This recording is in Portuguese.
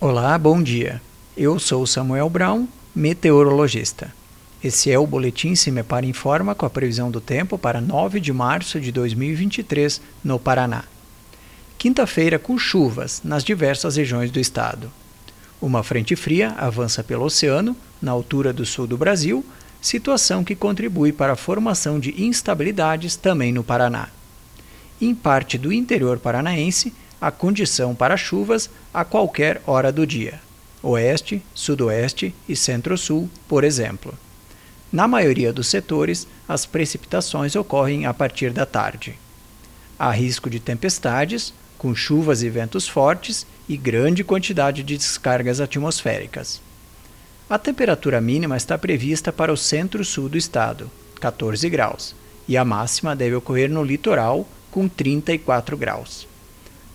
Olá, bom dia. Eu sou Samuel Brown, meteorologista. Esse é o Boletim Cimepar Informa com a previsão do tempo para 9 de março de 2023 no Paraná. Quinta-feira com chuvas nas diversas regiões do estado. Uma frente fria avança pelo oceano, na altura do sul do Brasil, situação que contribui para a formação de instabilidades também no Paraná. Em parte do interior paranaense, a condição para chuvas a qualquer hora do dia, oeste, sudoeste e centro-sul, por exemplo. Na maioria dos setores, as precipitações ocorrem a partir da tarde. Há risco de tempestades, com chuvas e ventos fortes e grande quantidade de descargas atmosféricas. A temperatura mínima está prevista para o centro-sul do estado, 14 graus, e a máxima deve ocorrer no litoral, com 34 graus.